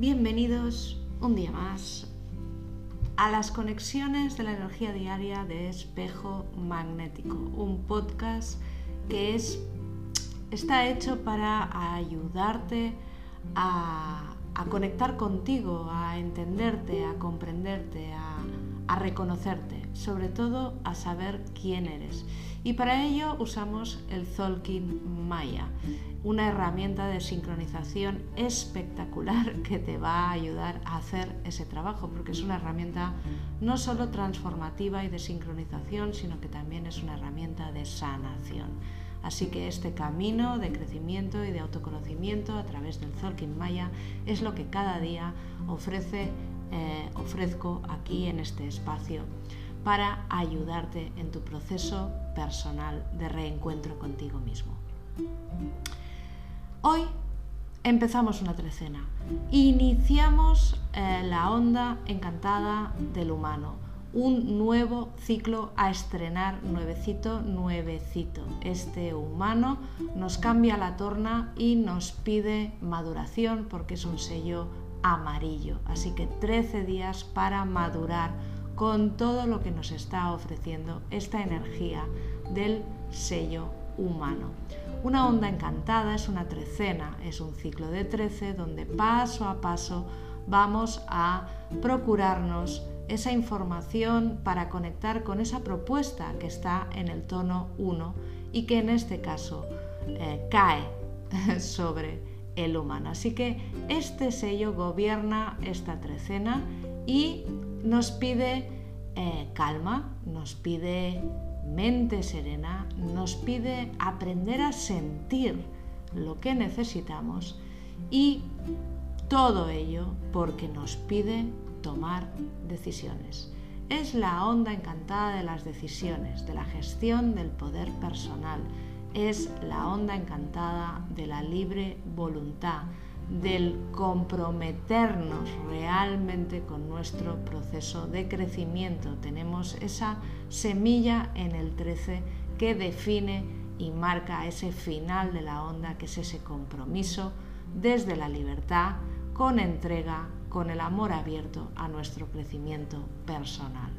Bienvenidos un día más a las conexiones de la energía diaria de Espejo Magnético, un podcast que es, está hecho para ayudarte a, conectar contigo, a entenderte, a comprenderte, a, a reconocerte, sobre todo a saber quién eres. Y para ello usamos el Zolkin Maya, una herramienta de sincronización espectacular que te va a ayudar a hacer ese trabajo, porque es una herramienta no solo transformativa y de sincronización, sino que también es una herramienta de sanación. Así que este camino de crecimiento y de autoconocimiento a través del Zolkin Maya es lo que cada día ofrece, eh, ofrezco aquí en este espacio para ayudarte en tu proceso personal de reencuentro contigo mismo. Hoy empezamos una trecena. Iniciamos eh, la onda encantada del humano. Un nuevo ciclo a estrenar, nuevecito, nuevecito. Este humano nos cambia la torna y nos pide maduración porque es un sello amarillo. Así que 13 días para madurar con todo lo que nos está ofreciendo esta energía del sello humano. Una onda encantada es una trecena, es un ciclo de trece donde paso a paso vamos a procurarnos esa información para conectar con esa propuesta que está en el tono 1 y que en este caso eh, cae sobre el humano. Así que este sello gobierna esta trecena y nos pide eh, calma, nos pide mente serena, nos pide aprender a sentir lo que necesitamos y todo ello porque nos pide tomar decisiones. Es la onda encantada de las decisiones, de la gestión del poder personal. Es la onda encantada de la libre voluntad, del comprometernos realmente con nuestro proceso de crecimiento. Tenemos esa semilla en el 13 que define y marca ese final de la onda, que es ese compromiso desde la libertad, con entrega, con el amor abierto a nuestro crecimiento personal.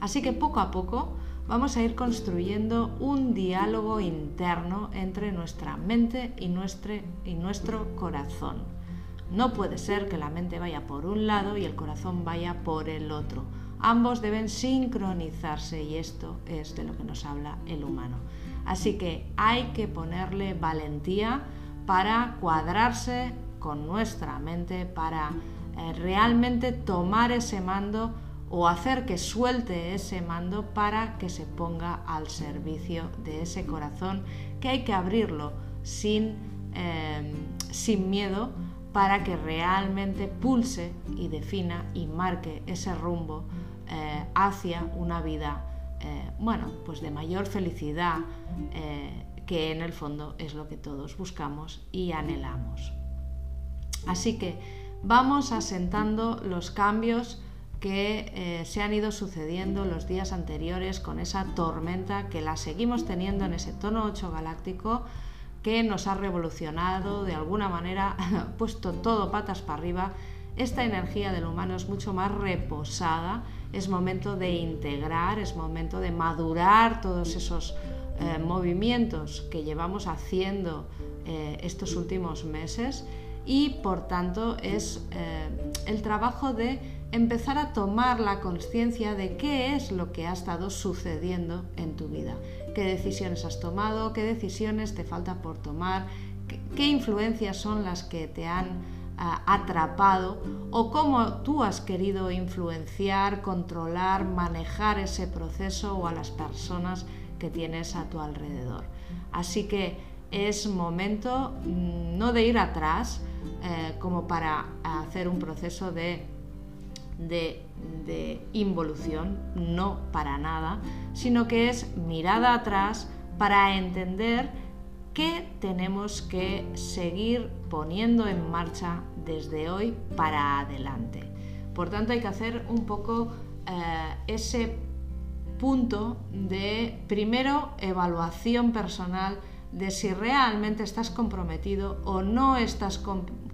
Así que poco a poco vamos a ir construyendo un diálogo interno entre nuestra mente y nuestro, y nuestro corazón. No puede ser que la mente vaya por un lado y el corazón vaya por el otro. Ambos deben sincronizarse y esto es de lo que nos habla el humano. Así que hay que ponerle valentía para cuadrarse con nuestra mente, para eh, realmente tomar ese mando o hacer que suelte ese mando para que se ponga al servicio de ese corazón que hay que abrirlo sin, em, sin miedo para que realmente pulse y defina y marque ese rumbo eh, hacia una vida eh, bueno, pues de mayor felicidad, eh, que en el fondo es lo que todos buscamos y anhelamos. Así que vamos asentando los cambios que eh, se han ido sucediendo los días anteriores con esa tormenta que la seguimos teniendo en ese tono 8 galáctico que nos ha revolucionado de alguna manera, puesto todo patas para arriba. Esta energía del humano es mucho más reposada, es momento de integrar, es momento de madurar todos esos eh, movimientos que llevamos haciendo eh, estos últimos meses y por tanto es el trabajo de empezar a tomar la conciencia de qué es lo que ha estado sucediendo en tu vida, qué decisiones has tomado, qué decisiones te falta por tomar, qué, influencias son las que te han ah, atrapado o cómo tú has querido influenciar, controlar, manejar ese proceso o a las personas que tienes a tu alrededor. Así que es momento mm, no de ir atrás eh, como para hacer un proceso de de, involución, no para nada, sino que es mirada atrás para entender qué tenemos que seguir poniendo en marcha desde hoy para adelante. Por tanto, hay que hacer un poco eh, ese punto de, primero, evaluación personal de si realmente estás comprometido o no estás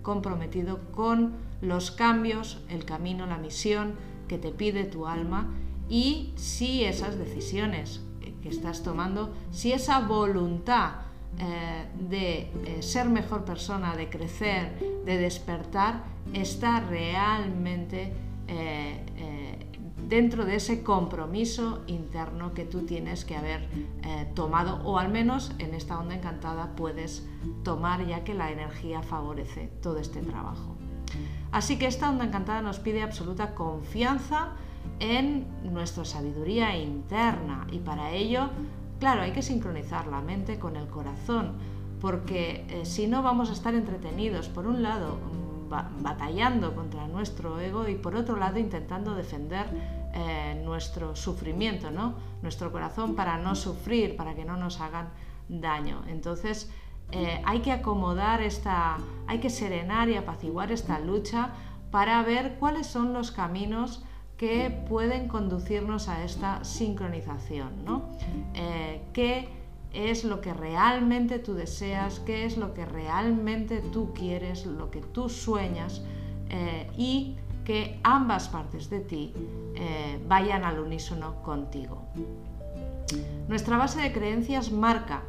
comprometido con los cambios, el camino, la misión que te pide tu alma y si esas decisiones que estás tomando, si esa voluntad eh, de eh, ser mejor persona, de crecer, de despertar, está realmente eh, dentro de ese compromiso interno que tú tienes que haber tomado o al menos en esta onda encantada puedes tomar ya que la energía favorece todo este trabajo. Así que esta onda encantada nos pide absoluta confianza en nuestra sabiduría interna y para ello, claro, hay que sincronizar la mente con el corazón, porque eh, si no vamos a estar entretenidos, por un lado, mm, batallando contra nuestro ego y por otro lado intentando defender eh, nuestro sufrimiento, ¿no? nuestro corazón para no sufrir, para que no nos hagan daño. Entonces, eh, hay que acomodar esta, hay que serenar y apaciguar esta lucha para ver cuáles son los caminos que pueden conducirnos a esta sincronización, ¿no? Eh, ¿Qué es lo que realmente tú deseas? ¿Qué es lo que realmente tú quieres? Lo que tú sueñas eh, y que ambas partes de ti vayan al unísono contigo. Nuestra base de creencias marca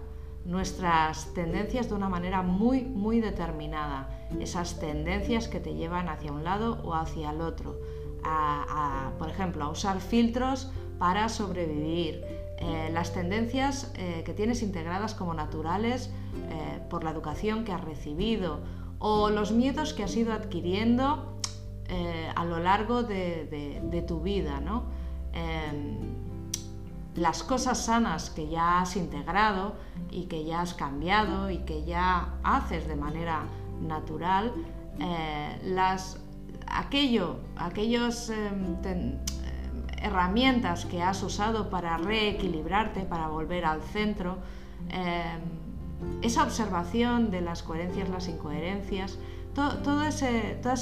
nuestras tendencias de una manera muy, muy determinada. Esas tendencias que te llevan hacia un lado o hacia el otro. por ejemplo, a usar filtros para sobrevivir. Eh, las tendencias eh, que tienes integradas como naturales eh, por la educación que has recibido o los miedos que has ido adquiriendo a lo largo de, de tu vida. ¿no? Las cosas sanas que ya has integrado y que ya has cambiado y que ya haces de manera natural, eh, las, aquello, aquellos em, em, herramientas que has usado para reequilibrarte, para volver al centro, em, esa observación de las coherencias, las incoherencias, todas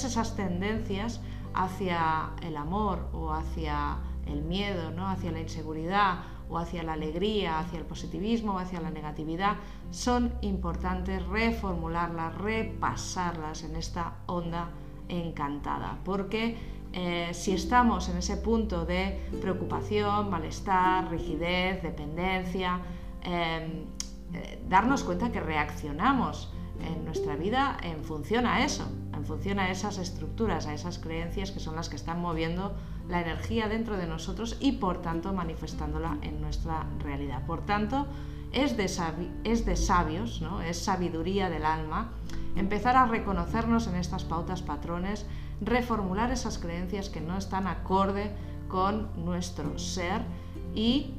esas tendencias hacia el amor o hacia el miedo, ¿no? hacia la inseguridad o hacia la alegría, hacia el positivismo o hacia la negatividad, son importantes reformularlas, repasarlas en esta onda encantada, porque eh, si estamos en ese punto de preocupación, malestar, rigidez, dependencia, em, eh, darnos cuenta que reaccionamos en nuestra vida en función a eso, en función a esas estructuras, a esas creencias que son las que están moviendo la energía dentro de nosotros y por tanto manifestándola en nuestra realidad. Por tanto, es de, es de sabios, ¿no? es sabiduría del alma, empezar a reconocernos en estas pautas patrones, reformular esas creencias que no están acorde con nuestro ser y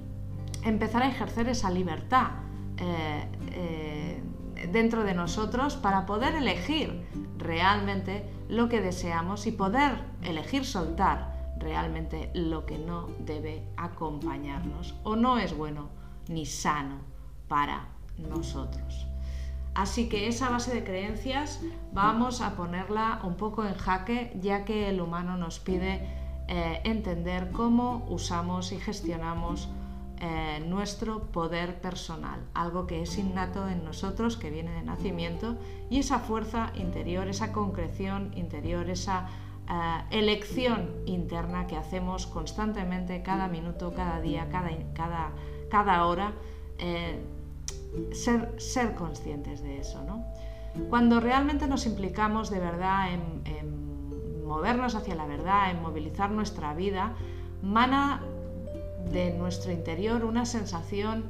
empezar a ejercer esa libertad eh, eh, dentro de nosotros para poder elegir realmente lo que deseamos y poder elegir soltar realmente lo que no debe acompañarnos o no es bueno ni sano para nosotros. Así que esa base de creencias vamos a ponerla un poco en jaque ya que el humano nos pide eh, entender cómo usamos y gestionamos eh, nuestro poder personal, algo que es innato en nosotros, que viene de nacimiento, y esa fuerza interior, esa concreción interior, esa eh, elección interna que hacemos constantemente, cada minuto, cada día, cada, cada, cada hora, eh, ser, ser, conscientes de eso. ¿no? Cuando realmente nos implicamos de verdad en, movernos hacia la verdad, en movilizar nuestra vida, mana de nuestro interior una sensación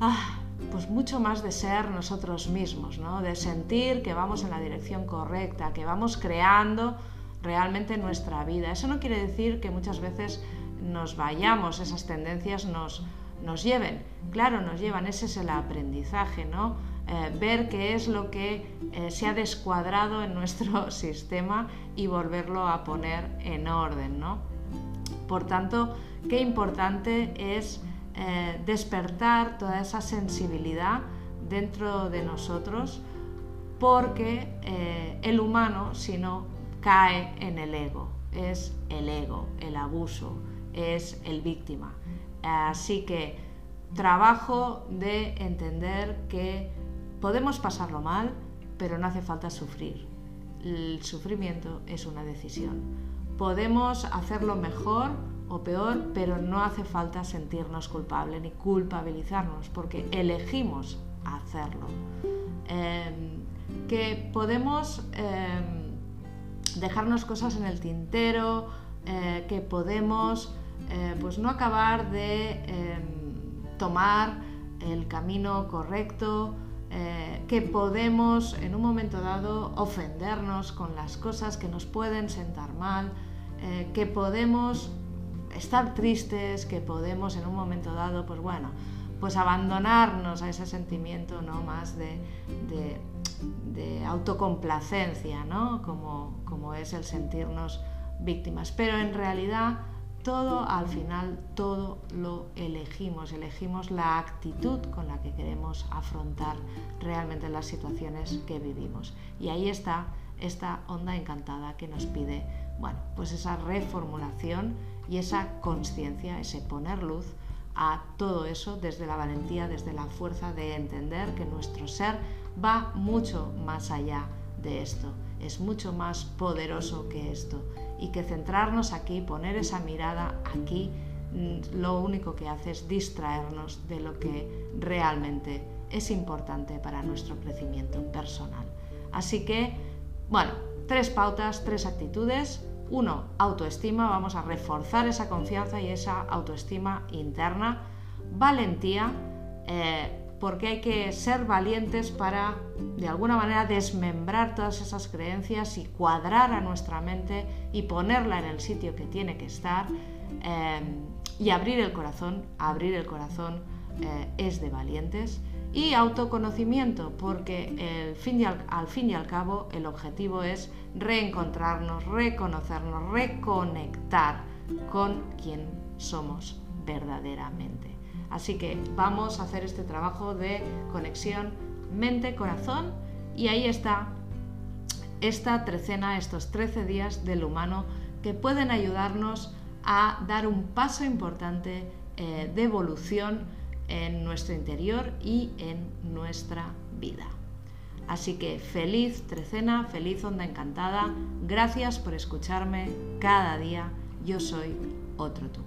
ah, pues mucho más de ser nosotros mismos, ¿no? de sentir que vamos en la dirección correcta, que vamos creando realmente nuestra vida. Eso no quiere decir que muchas veces nos vayamos, esas tendencias nos, nos lleven. Claro, nos llevan, ese es el aprendizaje, ¿no? Eh, ver qué es lo que eh, se ha descuadrado en nuestro sistema y volverlo a poner en orden, ¿no? Por tanto, qué importante es eh, despertar toda esa sensibilidad dentro de nosotros, porque el humano, si no, cae en el ego. Es el ego, el abuso, es el víctima. Así que trabajo de entender que podemos pasarlo mal, pero no hace falta sufrir. El sufrimiento es una decisión. Podemos hacerlo mejor o peor, pero no hace falta sentirnos culpables ni culpabilizarnos, porque elegimos hacerlo. Em, que podemos em, dejarnos cosas en el tintero, eh, que podemos eh, pues no acabar de em, tomar el camino correcto, eh, que podemos en un momento dado ofendernos con las cosas que nos pueden sentar mal, que podemos estar tristes, que podemos en un momento dado, pues bueno, pues abandonarnos a ese sentimiento ¿no? más de, de, autocomplacencia, ¿no? como, como es el sentirnos víctimas. Pero en realidad todo al final, todo lo elegimos, elegimos la actitud con la que queremos afrontar realmente las situaciones que vivimos. Y ahí está esta onda encantada que nos pide, bueno, pues esa reformulación y esa conciencia, ese poner luz a todo eso desde la valentía, desde la fuerza de entender que nuestro ser va mucho más allá de esto, es mucho más poderoso que esto. Y que centrarnos aquí, poner esa mirada aquí, mm, lo único que hace es distraernos de lo que realmente es importante para nuestro crecimiento personal. Así que, bueno, tres pautas, tres actitudes uno, autoestima, vamos a reforzar esa confianza y esa autoestima interna. Valentía, eh, porque hay que ser valientes para, de alguna manera, desmembrar todas esas creencias y cuadrar a nuestra mente y ponerla en el sitio que tiene que estar eh, y abrir el corazón. Abrir el corazón eh, es de valientes y autoconocimiento, porque al, fin y al cabo el objetivo es reencontrarnos, reconocernos, reconectar con quien somos verdaderamente. Así que vamos a hacer este trabajo de conexión mente-corazón y ahí está esta trecena, estos 13 días del humano que pueden ayudarnos a dar un paso importante eh, de evolución en nuestro interior y en nuestra vida. Así que feliz trecena, feliz onda encantada, gracias por escucharme cada día, yo soy otro tú.